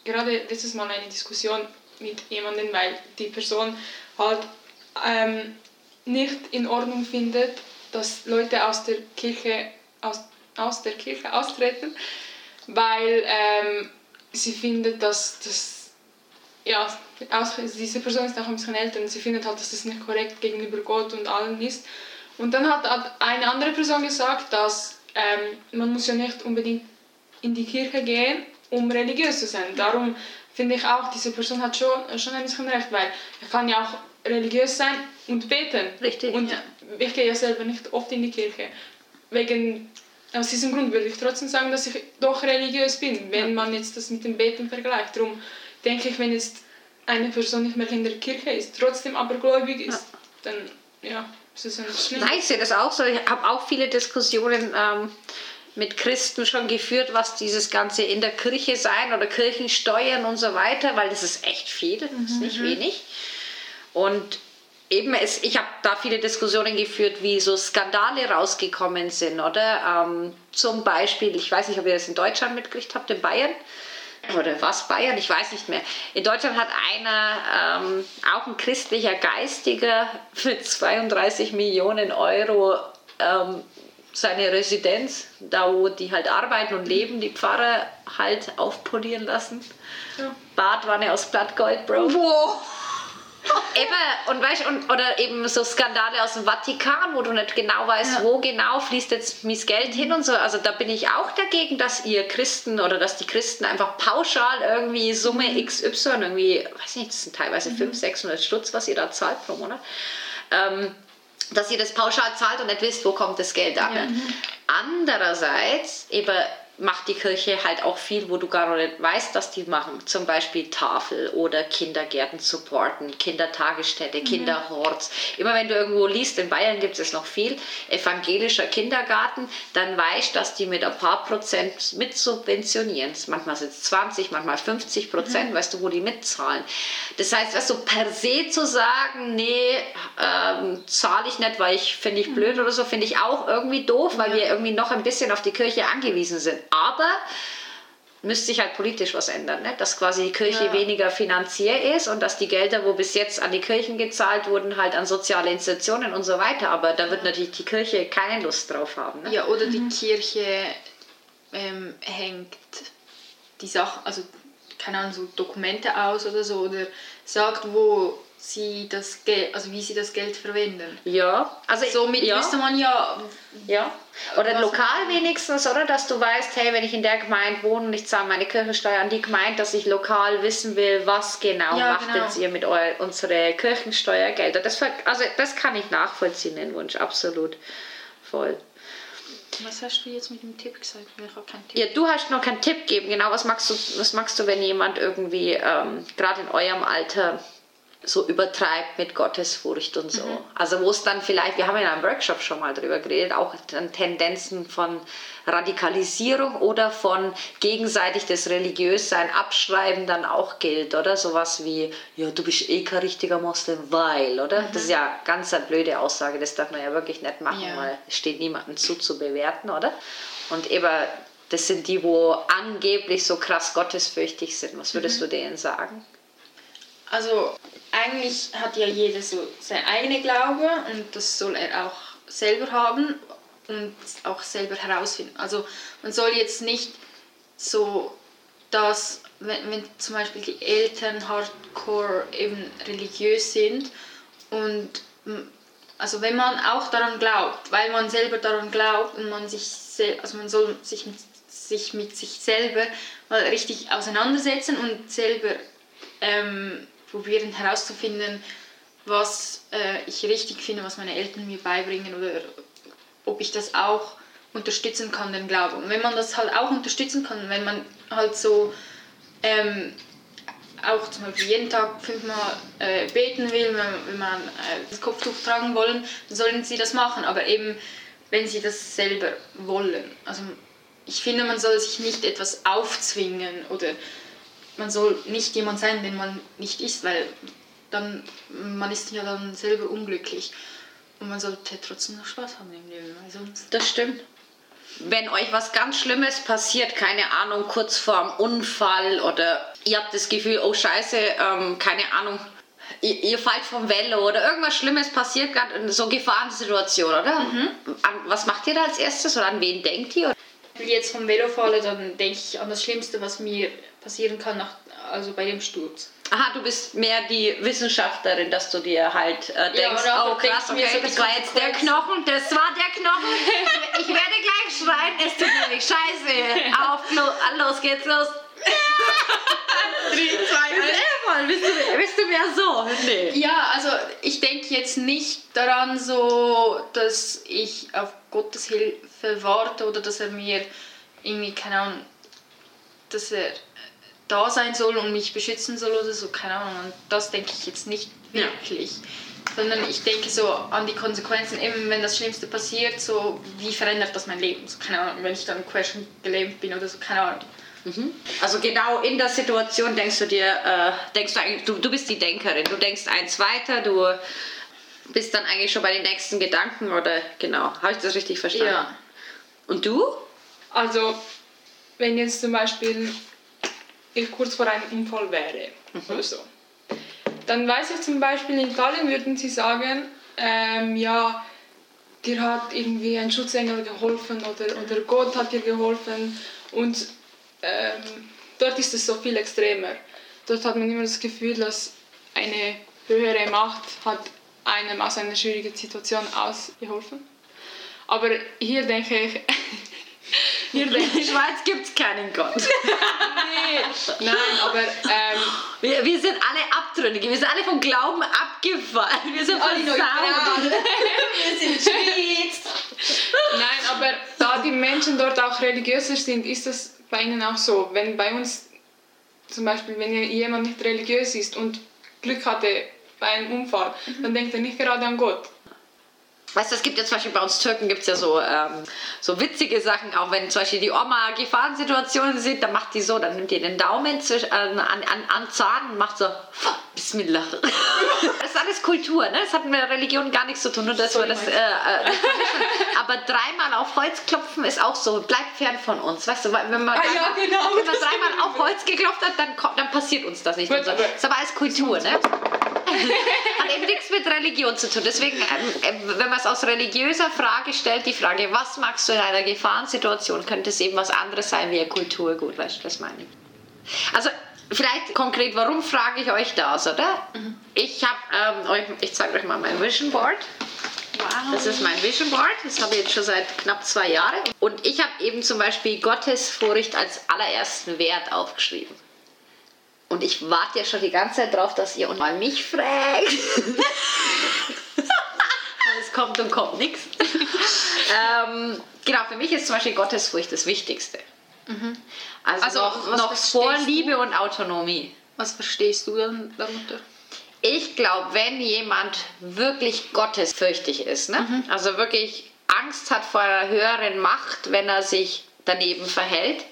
gerade letztes Mal eine Diskussion mit jemandem, weil die Person halt ähm, nicht in Ordnung findet, dass Leute aus der Kirche, aus, aus der Kirche austreten, weil ähm, sie findet, dass das ja, auch, diese Person ist auch ein bisschen älter und sie findet halt, dass das nicht korrekt gegenüber Gott und allen ist. Und dann hat hat eine andere Person gesagt, dass ähm, man muss ja nicht unbedingt in die Kirche gehen, um religiös zu sein. Darum finde ich auch, diese Person hat schon, schon ein bisschen recht, weil er kann ja auch religiös sein und beten. Richtig, Und ja. ich gehe ja selber nicht oft in die Kirche. Wegen, aus diesem Grund würde ich trotzdem sagen, dass ich doch religiös bin, wenn man jetzt das mit dem Beten vergleicht. Darum denke ich, wenn jetzt eine Person nicht mehr in der Kirche ist, trotzdem aber gläubig ist, dann ja, ist es ja nicht schlimm. Nein, ich sehe das auch so. Ich habe auch viele Diskussionen ähm, mit Christen schon geführt, was dieses ganze in der Kirche sein oder Kirchensteuern und so weiter, weil das ist echt viel, das ist nicht wenig. Und eben, es, ich habe da viele Diskussionen geführt, wie so Skandale rausgekommen sind, oder? Ähm, zum Beispiel, ich weiß nicht, ob ihr das in Deutschland mitgekriegt habt, in Bayern. Oder was Bayern? Ich weiß nicht mehr. In Deutschland hat einer, ähm, auch ein christlicher Geistiger, für 32 Millionen Euro ähm, seine Residenz, da wo die halt arbeiten und leben, die Pfarrer halt aufpolieren lassen. Ja. Badwanne aus Blattgold, Bro. Eben, und weißt, und, oder eben so Skandale aus dem Vatikan, wo du nicht genau weißt, Ja. wo genau fließt jetzt mein Geld hin und so. Also da bin ich auch dagegen, dass ihr Christen oder dass die Christen einfach pauschal irgendwie Summe XY, irgendwie, weiß nicht, das sind teilweise 500, 600 Stutz, was ihr da zahlt pro Monat. Ähm, dass ihr das pauschal zahlt und nicht wisst, wo kommt das Geld an. Andererseits eben macht die Kirche halt auch viel, wo du gar noch nicht weißt, dass die machen. Zum Beispiel Tafel oder Kindergärten supporten, Kindertagesstätte, Kinderhorts. Immer wenn du irgendwo liest, in Bayern gibt es noch viel, evangelischer Kindergarten, dann weißt dass die mit ein paar Prozent mit subventionieren. Manchmal sind es 20, manchmal 50 Prozent, weißt du, wo die mitzahlen. Das heißt, weißt du, per se zu sagen, nee, ähm, zahle ich nicht, weil ich finde ich blöd oder so, finde ich auch irgendwie doof, weil wir irgendwie noch ein bisschen auf die Kirche angewiesen sind. Aber müsste sich halt politisch was ändern, ne? dass quasi die Kirche Ja. weniger finanziell ist und dass die Gelder, wo bis jetzt an die Kirchen gezahlt wurden, halt an soziale Institutionen und so weiter. Aber da wird natürlich die Kirche keine Lust drauf haben. Ne? Ja, oder die Kirche ähm, hängt die Sachen, also keine Ahnung, so Dokumente aus oder so, oder sagt, wo sie das Geld, also wie sie das Geld verwenden. Ja, also Somit ja. wüsste man ja, Ja. Oder Was- lokal wenigstens, oder? Dass du weißt, hey, wenn ich in der Gemeinde wohne und ich zahle meine Kirchensteuer an die Gemeinde, dass ich lokal wissen will, was genau Ja, macht genau. jetzt ihr mit eu unsere Kirchensteuergelder. Das, also das kann ich nachvollziehen, den Wunsch, absolut. Voll. was hast du jetzt mit dem Tipp gesagt? Ich habe keinen Tipp. Ja, du hast noch keinen Tipp geben. Genau, was magst du, was magst du, wenn jemand irgendwie ähm, gerade in eurem Alter so übertreibt mit Gottesfurcht und so? Also wo es dann vielleicht, wir haben in einem Workshop schon mal drüber geredet, auch Tendenzen von Radikalisierung oder von gegenseitig das Religiössein abschreiben dann auch gilt, oder? Sowas wie, ja, du bist eh kein richtiger Moslem, weil, oder? Das ist ja ganz eine blöde Aussage, das darf man ja wirklich nicht machen, Ja. weil es steht niemandem zu, zu bewerten, oder? Und eben, das sind die, wo angeblich so krass gottesfürchtig sind. Was würdest du denen sagen? Also eigentlich hat ja jeder so seine eigene Glaube und das soll er auch selber haben und auch selber herausfinden. Also man soll jetzt nicht so, dass wenn, wenn zum Beispiel die Eltern hardcore eben religiös sind und also wenn man auch daran glaubt, weil man selber daran glaubt und man sich also man soll sich mit, sich mit sich selber mal richtig auseinandersetzen und selber ähm, probieren herauszufinden, was äh, ich richtig finde, was meine Eltern mir beibringen oder ob ich das auch unterstützen kann, den Glauben. Und wenn man das halt auch unterstützen kann, wenn man halt so ähm, auch zum Beispiel jeden Tag fünfmal äh, beten will, wenn, wenn man äh, das Kopftuch tragen wollen, dann sollen sie das machen. Aber eben, wenn sie das selber wollen. Also ich finde, man soll sich nicht etwas aufzwingen oder man soll nicht jemand sein, den man nicht ist, weil dann man ist ja dann selber unglücklich. Und man sollte trotzdem noch Spaß haben im Leben, sonst... Das stimmt. Wenn euch was ganz Schlimmes passiert, keine Ahnung, kurz vorm Unfall oder ihr habt das Gefühl, oh Scheiße, ähm, keine Ahnung, ihr, ihr fallt vom Velo oder irgendwas Schlimmes passiert, gerade in so Gefahrensituation, oder? An, was macht ihr da als erstes oder an wen denkt ihr? Wenn ich jetzt vom Velo falle, dann denke ich an das Schlimmste, was mir passieren kann, nach, also bei dem Sturz. Aha, du bist mehr die Wissenschaftlerin, dass du dir halt äh, denkst, oder oh krass, okay, so das war jetzt der. Knochen, das war der Knochen. ich werde gleich schreien, es tut mir nicht scheiße. Auf, lo, los geht's, los. Drei, zwei, voll. Bist du, bist du mehr so? Nee. Ja, also ich denke jetzt nicht daran so, dass ich auf Gottes Hilfe warte oder dass er mir irgendwie, keine Ahnung, dass er da sein soll und mich beschützen soll oder so, keine Ahnung. Und das denke ich jetzt nicht Ja. wirklich. Sondern ich denke so an die Konsequenzen, eben wenn das Schlimmste passiert, so wie verändert das mein Leben? So, keine Ahnung, wenn ich dann querschnitt gelähmt bin oder so, keine Ahnung. Also genau in der Situation denkst du dir, äh, denkst du eigentlich, du, du bist die Denkerin, du denkst eins weiter, du bist dann eigentlich schon bei den nächsten Gedanken oder genau, habe ich das richtig verstanden? Ja. Und du? Also, wenn jetzt zum Beispiel ich kurz vor einem Unfall wäre oder so, dann weiß ich zum Beispiel, in Italien würden sie sagen, ähm, ja, dir hat irgendwie ein Schutzengel geholfen oder, oder Gott hat dir geholfen und ähm, dort ist es so viel extremer. Dort hat man immer das Gefühl, dass eine höhere Macht hat einem aus einer schwierigen Situation ausgeholfen. Aber hier denke ich, In der Schweiz gibt es keinen Gott. nee, nein, aber ähm, Wir, wir sind alle Abtrünnige, wir sind alle vom Glauben abgefallen. Wir sind Alle neutral. Wir sind Schweiz. Nein, aber da die Menschen dort auch religiöser sind, ist das bei ihnen auch so. Wenn bei uns zum Beispiel, wenn jemand nicht religiös ist und Glück hatte bei einem Unfall, dann denkt er nicht gerade an Gott. Weißt du, es gibt ja zum Beispiel bei uns Türken gibt es ja so, ähm, so witzige Sachen, auch wenn zum Beispiel die Oma Gefahrensituationen sieht, dann macht die so, dann nimmt die den Daumen zwischen, äh, an, an, an Zahn und macht so, Bismillah. Das ist alles Kultur, ne? das hat mit Religion gar nichts zu tun, nur dass wir das, äh, äh, aber dreimal auf Holz klopfen ist auch so, bleibt fern von uns, weißt du, wenn man, Ah ja, dreimal- genau, wenn man dreimal auf Holz geklopft hat, dann, kommt- dann passiert uns das nicht. So. Das ist aber alles Kultur, ne? Hat eben nichts mit Religion zu tun. Deswegen, ähm, äh, wenn man es aus religiöser Frage stellt, die Frage, was magst du in einer Gefahrensituation, könnte es eben was anderes sein wie ein Kulturgut, weißt du, das meine ich. Also, vielleicht konkret, warum frage ich euch das, oder? Ich habe, ähm, ich zeige euch mal mein Vision Board. Das ist mein Vision Board, das habe ich jetzt schon seit knapp zwei Jahren. Und ich habe eben zum Beispiel Gottesfurcht als allerersten Wert aufgeschrieben. Und ich warte ja schon die ganze Zeit drauf, dass ihr mal mich fragt. es kommt und kommt nichts. Ähm, genau, für mich ist zum Beispiel Gottesfurcht das Wichtigste. Also, Also, noch, noch vor verstehst du? Liebe und Autonomie. Was verstehst du dann darunter? Ich glaube, wenn jemand wirklich gottesfürchtig ist, ne? also wirklich Angst hat vor einer höheren Macht, wenn er sich daneben verhält.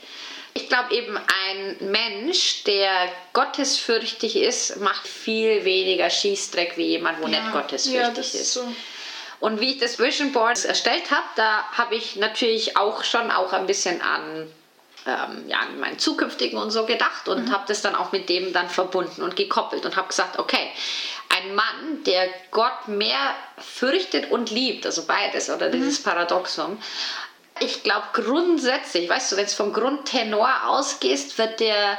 Ich glaube eben, ein Mensch, der gottesfürchtig ist, macht viel weniger Schießdreck wie jemand, wo nicht gottesfürchtig Ja, ist. so. Und wie ich das Vision Board erstellt habe, da habe ich natürlich auch schon auch ein bisschen an, ähm, ja, an meinen zukünftigen und so gedacht und habe das dann auch mit dem dann verbunden und gekoppelt und habe gesagt, okay, ein Mann, der Gott mehr fürchtet und liebt, also beides oder dieses Paradoxum, ich glaube grundsätzlich, weißt du, wenn es vom Grundtenor ausgehst, wird der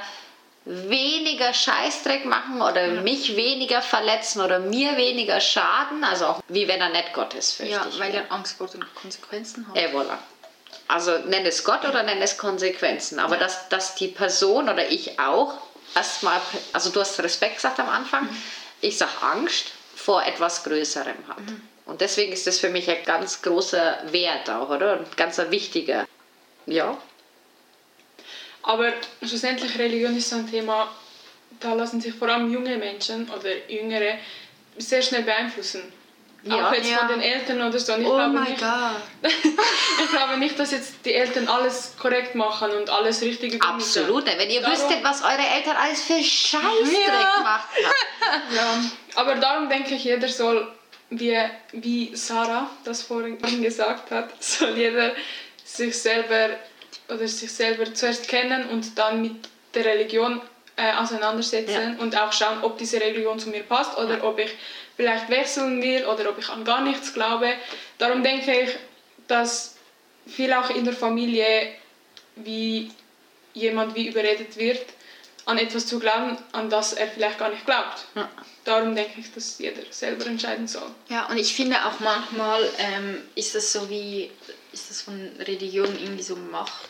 weniger Scheißdreck machen oder mich weniger verletzen oder mir weniger schaden, also auch wie wenn er nicht gottesfürchtig Ja, weil wäre. er Angst vor den Konsequenzen hat. Eh, voilà. Also nenn es Gott oder nenn es Konsequenzen, aber dass, dass die Person oder ich auch erstmal, also du hast Respekt gesagt am Anfang, ich sag Angst vor etwas Größerem hat. Und deswegen ist das für mich ein ganz großer Wert auch, oder? Und ganz ein wichtiger. Ja. Aber schlussendlich Religion ist so ein Thema, da lassen sich vor allem junge Menschen oder Jüngere sehr schnell beeinflussen. Ja. auch jetzt Ja. von den Eltern oder so. Und ich Oh glaube mein nicht, Gott. ich glaube nicht, dass jetzt die Eltern alles korrekt machen und alles richtig übermitteln. Absolut. nicht. Wenn ihr Darum- wüsstet, was eure Eltern alles für Scheißdreck Ja. gemacht haben. Ja, aber darum denke ich, jeder soll, wie, wie Sarah das vorhin gesagt hat, soll jeder sich selber oder sich selber zuerst kennen und dann mit der Religion äh, auseinandersetzen und auch schauen, ob diese Religion zu mir passt oder ob ich vielleicht wechseln will oder ob ich an gar nichts glaube. Darum denke ich, dass viel auch in der Familie wie jemand wie überredet wird, an etwas zu glauben, an das er vielleicht gar nicht glaubt. Darum denke ich, dass jeder selber entscheiden soll. Ja, und ich finde auch manchmal ähm, ist das so wie, ist das von Religion irgendwie so Macht,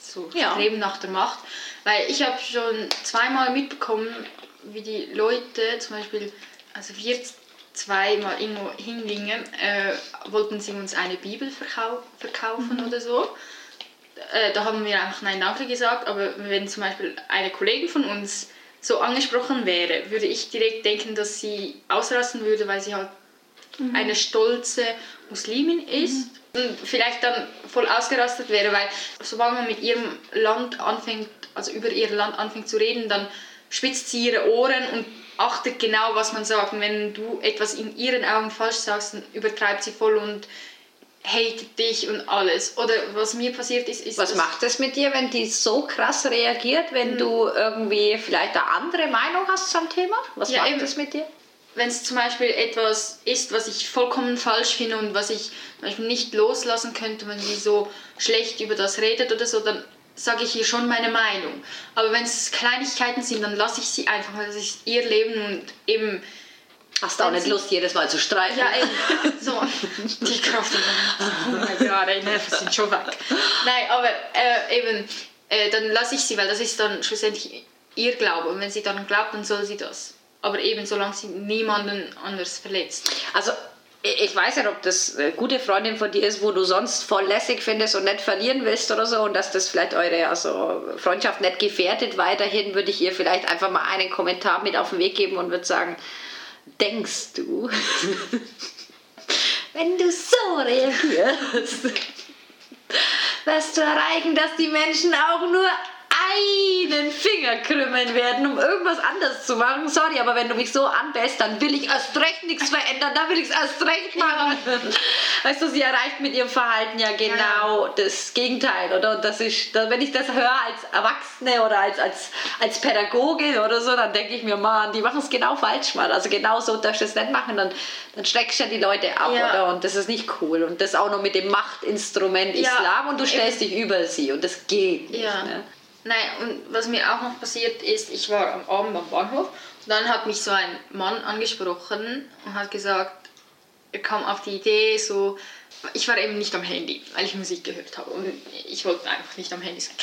so Ja. Streben nach der Macht. Weil ich habe schon zweimal mitbekommen, wie die Leute zum Beispiel, also wir zweimal irgendwo hingingen, äh, wollten sie uns eine Bibel verkau verkaufen oder so. Äh, da haben wir einfach Nein Danke gesagt, aber wenn zum Beispiel eine Kollegin von uns so angesprochen wäre, würde ich direkt denken, dass sie ausrasten würde, weil sie halt eine stolze Muslimin ist und vielleicht dann voll ausgerastet wäre, weil sobald man mit ihrem Land anfängt, also über ihr Land anfängt zu reden, dann spitzt sie ihre Ohren und achtet genau, was man sagt. Und wenn du etwas in ihren Augen falsch sagst, dann übertreibt sie voll und hatet dich und alles. Oder was mir passiert ist, ist Was macht es mit dir, wenn die so krass reagiert, wenn du irgendwie vielleicht eine andere Meinung hast zum Thema? Was Ja, macht eben. es mit dir? wenn es zum Beispiel etwas ist, was ich vollkommen falsch finde und was ich zum Beispiel nicht loslassen könnte, wenn sie so schlecht über das redet oder so, dann sage ich ihr schon meine Meinung. Aber wenn es Kleinigkeiten sind, dann lasse ich sie einfach, weil das ist ihr Leben und eben Hast du auch nicht Lust, jedes Mal zu streichen? ja, eben. So, die Kraft in meinem gerade, die Nerven sind schon weg. Nein, aber äh, eben, äh, dann lasse ich sie, weil das ist dann schlussendlich ihr Glaube. Und wenn sie dann glaubt, dann soll sie das. Aber eben, solange sie niemanden anders verletzt. Also ich ich weiß nicht, ob das eine gute Freundin von dir ist, wo du sonst voll lässig findest und nicht verlieren willst oder so und dass das vielleicht eure also Freundschaft nicht gefährdet weiterhin, würde ich ihr vielleicht einfach mal einen Kommentar mit auf den Weg geben und würde sagen, denkst du, wenn du so reagierst, wirst du erreichen, dass die Menschen auch nur einen Finger krümmeln werden, um irgendwas anders zu machen. Sorry, aber wenn du mich so anbellst, dann will ich erst recht nichts verändern, dann will ich es erst recht machen. Weißt du, sie erreicht mit ihrem Verhalten ja genau das Gegenteil, oder? Und das ist, wenn ich das höre als Erwachsene oder als, als, als Pädagogin oder so, dann denke ich mir, Mann, die machen es genau falsch, Mann. Also genau so darfst du es nicht machen, dann, dann schreckst du ja die Leute ab, Ja. oder? Und das ist nicht cool. Und das auch noch mit dem Machtinstrument Ja, Islam und du stellst dich über sie und das geht nicht. Ja. Ne? Nein, und was mir auch noch passiert ist, ich war am Abend am Bahnhof und dann hat mich so ein Mann angesprochen und hat gesagt, er kam auf die Idee, so, ich war eben nicht am Handy, weil ich Musik gehört habe und ich wollte einfach nicht am Handy sein.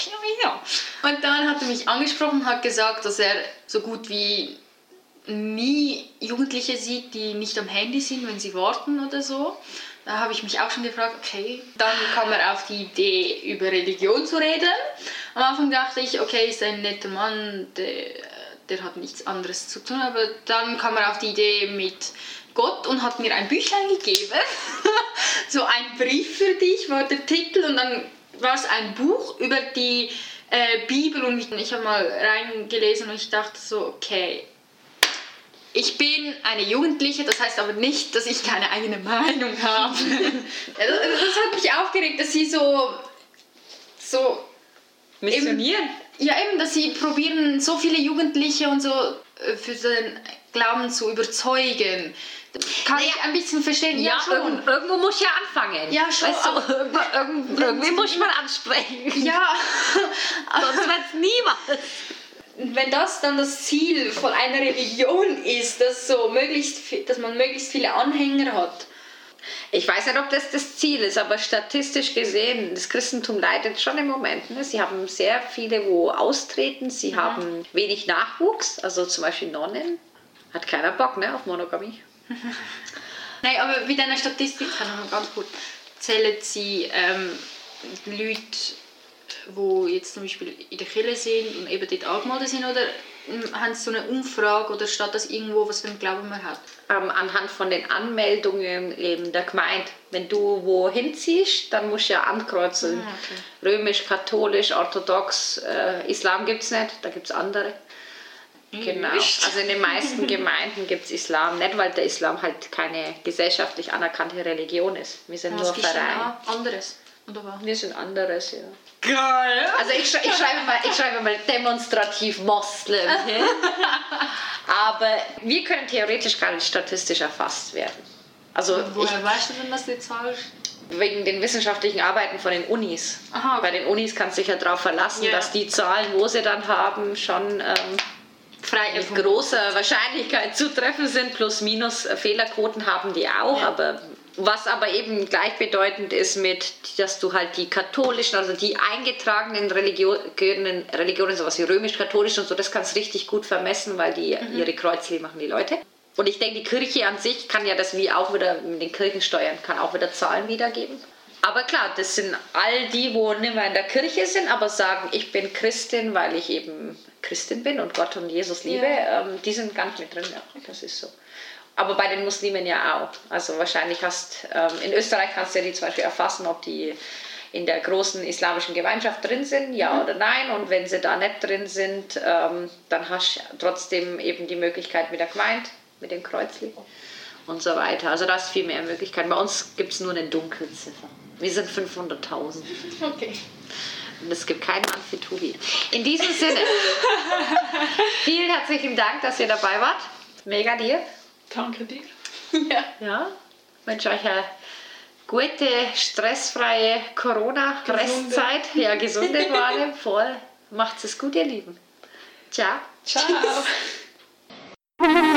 Und dann hat er mich angesprochen und hat gesagt, dass er so gut wie nie Jugendliche sieht, die nicht am Handy sind, wenn sie warten oder so. Da habe ich mich auch schon gefragt, okay. Dann kam er auf die Idee, über Religion zu reden. Am Anfang dachte ich, okay, ist ein netter Mann, der, der hat nichts anderes zu tun. Aber dann kam er auf die Idee mit Gott und hat mir ein Büchlein gegeben. so ein Brief für dich war der Titel und dann war es ein Buch über die äh, Bibel und ich, habe mal reingelesen und ich dachte so, okay, ich bin eine Jugendliche, das heißt aber nicht, dass ich keine eigene Meinung habe. Das, das hat mich aufgeregt, dass sie so, so Missionieren. ja, eben, dass sie probieren, so viele Jugendliche und so äh, für den Glauben zu überzeugen. Kann Naja, ich ein bisschen verstehen. Ja, schon. irgend, irgendwo muss ja anfangen. Ja, schon, Weißt du, irgendwo, irgend, irgendwie muss man ansprechen. Ja, Sonst wird es niemals. wenn das dann das Ziel von einer Religion ist, dass, so möglichst, dass man möglichst viele Anhänger hat, Ich weiß nicht, ob das das Ziel ist, aber statistisch gesehen, das Christentum leidet schon im Moment. Ne? Sie haben sehr viele, wo austreten. Sie haben wenig Nachwuchs, also zum Beispiel Nonnen. Hat keiner Bock ne, auf Monogamie. Nein, aber wie deine Statistik kann noch ganz gut zählen sie ähm, Leute, die jetzt zum Beispiel in der Kirche sind und eben dort angemeldet sind, oder haben sie so eine Umfrage oder steht das irgendwo, was für einen Glauben man hat? Ähm, anhand von den Anmeldungen eben der Gemeinde. Wenn du wohin ziehst, dann musst du ja ankreuzen. Ah, okay. Römisch, katholisch, orthodox, äh, Islam gibt es nicht, da gibt es andere. Genau. Mist. Also in den meisten Gemeinden gibt es Islam nicht, weil der Islam halt keine gesellschaftlich anerkannte Religion ist. Wir sind nur gibt's denn Verein. anderes? Oder was? Wir sind anderes, ja. Geil! Also ich, ich, schreibe mal, ich schreibe mal demonstrativ Moslem hin. Aber wir können theoretisch gar nicht statistisch erfasst werden. Also ich, Woher weißt du denn, dass die Zahl wegen den wissenschaftlichen Arbeiten von den Unis. Aha, okay. Bei den Unis kannst du dich ja darauf verlassen, Ja. dass die Zahlen, wo sie dann haben, schon ähm, frei mit großer Wahrscheinlichkeit zutreffen sind. Plus, minus äh, Fehlerquoten haben die auch. Ja. Aber was aber eben gleichbedeutend ist mit, dass du halt die katholischen, also die eingetragenen Religionen, Religionen sowas wie römisch-katholisch und so, das kannst du richtig gut vermessen, weil die Mhm. ihre Kreuzli machen, die Leute. Und ich denke, die Kirche an sich kann ja das wie auch wieder mit den Kirchensteuern, kann auch wieder Zahlen wiedergeben. Aber klar, das sind all die, wo nicht mehr in der Kirche sind, aber sagen, ich bin Christin, weil ich eben Christin bin und Gott und Jesus liebe, ähm, die sind ganz mit drin, ja, das ist so. Aber bei den Muslimen ja auch. Also wahrscheinlich hast, ähm, in Österreich kannst du ja die zum Beispiel erfassen, ob die in der großen islamischen Gemeinschaft drin sind, ja oder nein. Und wenn sie da nicht drin sind, ähm, dann hast du trotzdem eben die Möglichkeit mit der Gemeinde, mit dem Kreuzli und so weiter. Also da ist viel mehr Möglichkeiten. Bei uns gibt es nur eine Dunkelziffer. Wir sind 500.000. Okay. Und es gibt keinen Mann für Tobi. In diesem Sinne, vielen herzlichen Dank, dass ihr dabei wart. Mega dir. Danke dir. ja. ja. Ich wünsche euch eine gute, stressfreie Corona-Restzeit. Ja, gesunde vor allem. Voll. Macht es gut, ihr Lieben. Ciao. Ciao.